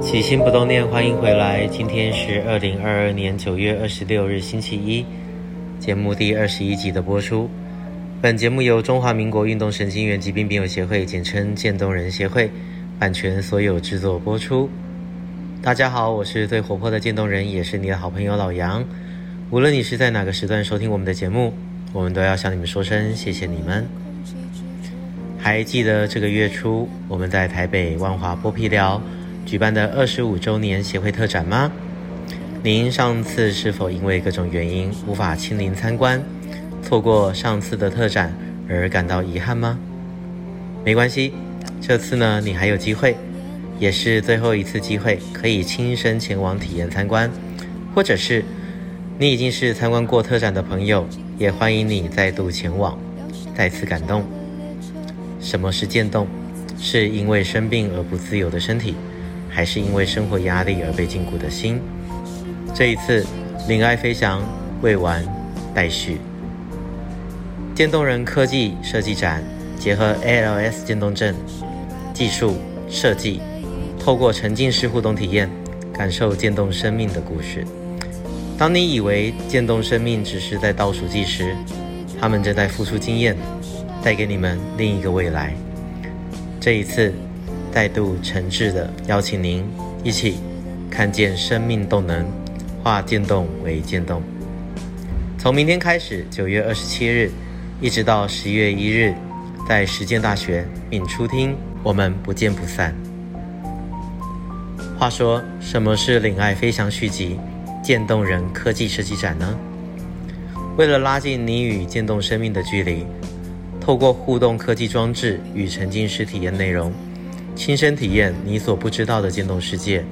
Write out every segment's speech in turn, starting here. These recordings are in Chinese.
起心不动念，欢迎回来。今天是二零二二年九月二十六日，星期一，节目第二十一集的播出。本节目由中华民国运动神经元疾病病友协会（简称渐冻人协会）版权所有制作播出。大家好，我是最活泼的渐冻人，也是你的好朋友老杨。无论你是在哪个时段收听我们的节目，我们都要向你们说声谢谢你们。还记得这个月初我们在台北万华剥皮寮举办的二十五周年协会特展吗？您上次是否因为各种原因无法亲临参观，错过上次的特展而感到遗憾吗？没关系，这次呢，你还有机会，也是最后一次机会，可以亲身前往体验参观，或者是。你已经是参观过特展的朋友，也欢迎你再度前往，再次感动。什么是渐冻？是因为生病而不自由的身体，还是因为生活压力而被禁锢的心？这一次，领爱飞翔未完待续。渐冻人科技设计展结合 ALS 渐冻症技术设计，透过沉浸式互动体验，感受渐冻生命的故事。当你以为渐冻生命只是在倒数计时，他们正在付出经验，带给你们另一个未来。这一次，再度诚挚地邀请您一起看见生命动能，化渐冻为渐动。从明天开始，九月二十七日，一直到十月一日，在实践大学敏初厅，我们不见不散。话说，什么是领爱飞翔续集？渐冻人科技设计展呢？为了拉近你与渐冻生命的距离，透过互动科技装置与沉浸式体验内容，亲身体验你所不知道的渐冻世界。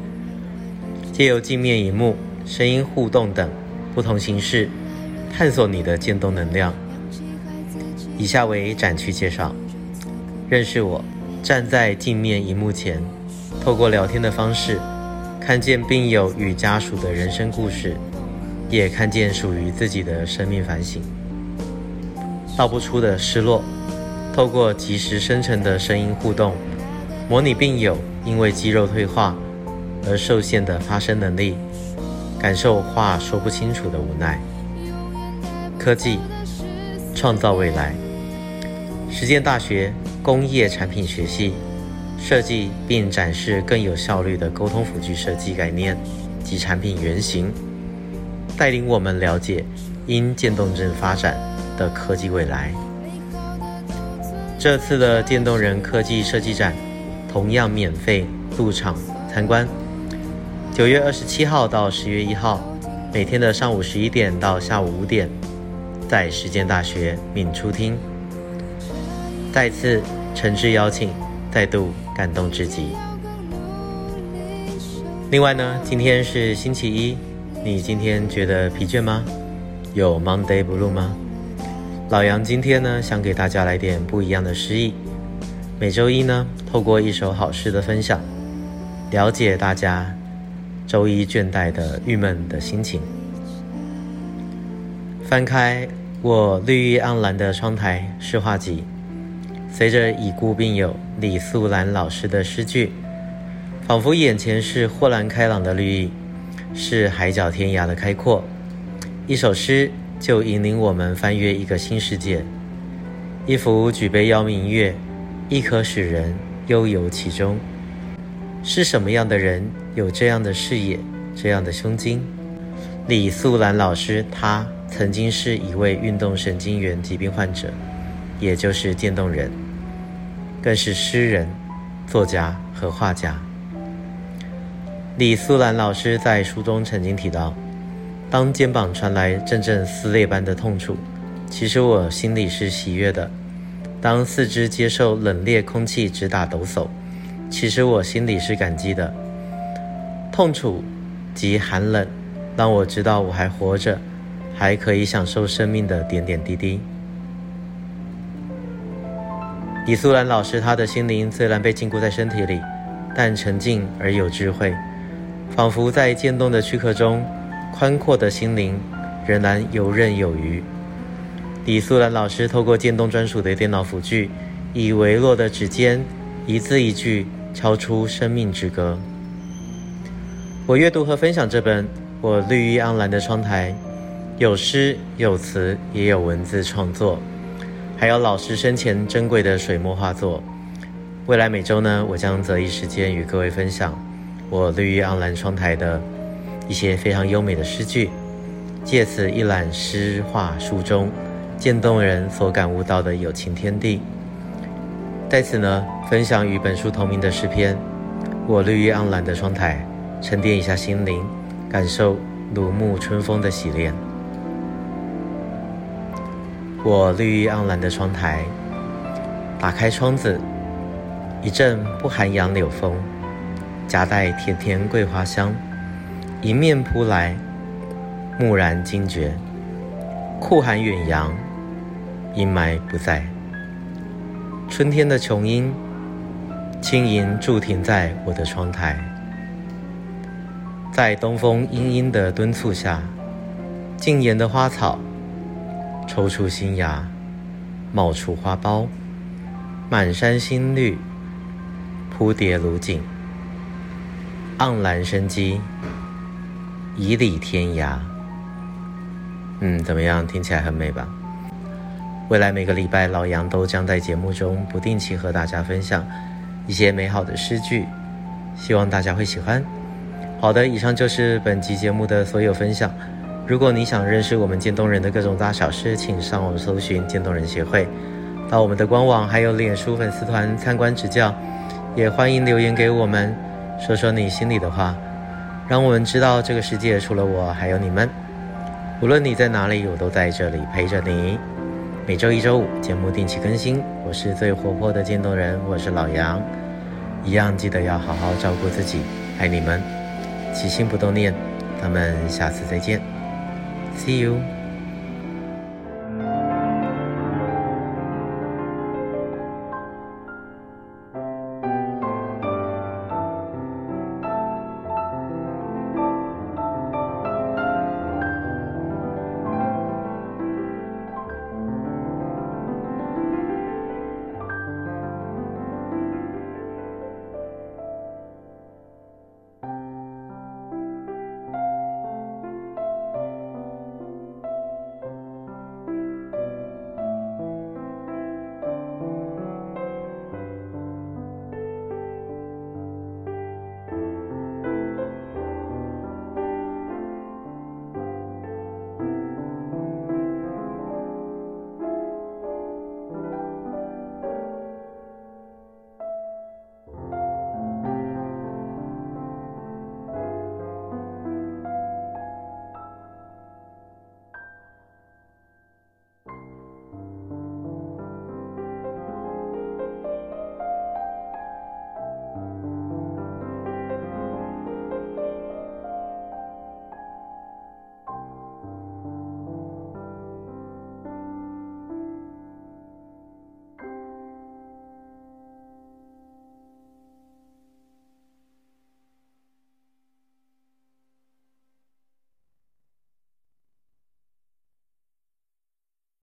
借由镜面荧幕、声音互动等不同形式，探索你的渐冻能量。以下为展区介绍：认识我，站在镜面荧幕前，透过聊天的方式。看见病友与家属的人生故事，也看见属于自己的生命反省。道不出的失落，透过即时生成的声音互动，模拟病友因为肌肉退化而受限的发声能力，感受话说不清楚的无奈。科技创造未来，实践大学工业产品学系。设计并展示更有效率的沟通辅具设计概念及产品原型，带领我们了解因渐冻症发展的科技未来。这次的渐冻人科技设计展同样免费入场参观，九月二十七号到十月一号，每天的上午十一点到下午五点，在实践大学闵初厅。再次诚挚邀请，再度。感动至极。另外呢，今天是星期一，你今天觉得疲倦吗？有 Monday Blue 吗？老杨今天呢，想给大家来点不一样的诗意。每周一呢，透过一首好诗的分享，了解大家周一倦怠的郁闷的心情。翻开我绿意盎然的窗台诗画集。随着已故病友李素兰老师的诗句，仿佛眼前是豁然开朗的绿意，是海角天涯的开阔。一首诗就引领我们翻越一个新世界。一幅举杯邀明月，亦可使人悠游其中。是什么样的人有这样的视野，这样的胸襟？李素兰老师，他曾经是一位运动神经元疾病患者，也就是渐冻人。更是诗人、作家和画家。李素兰老师在书中曾经提到：“当肩膀传来阵阵撕裂般的痛楚，其实我心里是喜悦的；当四肢接受冷冽空气直打抖擞，其实我心里是感激的。痛楚及寒冷，让我知道我还活着，还可以享受生命的点点滴滴。”李素兰老师，他的心灵虽然被禁锢在身体里，但沉静而有智慧，仿佛在渐冻的躯壳中，宽阔的心灵仍然游刃有余。李素兰老师透过建东专属的电脑辅具，以微弱的指尖，一字一句敲出生命之歌。我阅读和分享这本《我绿意盎然的窗台》，有诗有词，也有文字创作，还有老师生前珍贵的水墨画作。未来每周呢，我将择一时间与各位分享我绿意盎然窗台的一些非常优美的诗句，借此一览诗画书中渐动人所感悟到的友情天地。在此呢，分享与本书同名的诗篇《我绿意盎然的窗台》，沉淀一下心灵，感受如沐春风的洗练。我绿意盎然的窗台，打开窗子。一阵不寒杨柳风，夹带甜甜桂花香，迎面扑来，蓦然惊觉。酷寒远扬，阴霾不在。春天的琼英，轻盈驻停在我的窗台，在东风殷殷的敦促下，静妍的花草抽出新芽，冒出花苞，满山新绿。蝴蝶如锦，盎然生机，迤邐天涯。嗯，怎么样？听起来很美吧？未来每个礼拜，老杨都将在节目中不定期和大家分享一些美好的诗句，希望大家会喜欢。好的，以上就是本集节目的所有分享。如果你想认识我们渐冻人的各种大小事，请上网搜寻渐冻人协会，到我们的官网还有脸书粉丝团参观指教。也欢迎留言给我们，说说你心里的话，让我们知道这个世界除了我还有你们。无论你在哪里，我都在这里陪着你。每周一、周五节目定期更新。我是最活泼的渐冻人，我是老杨。一样记得要好好照顾自己，爱你们，起心不动念。咱们下次再见，See you。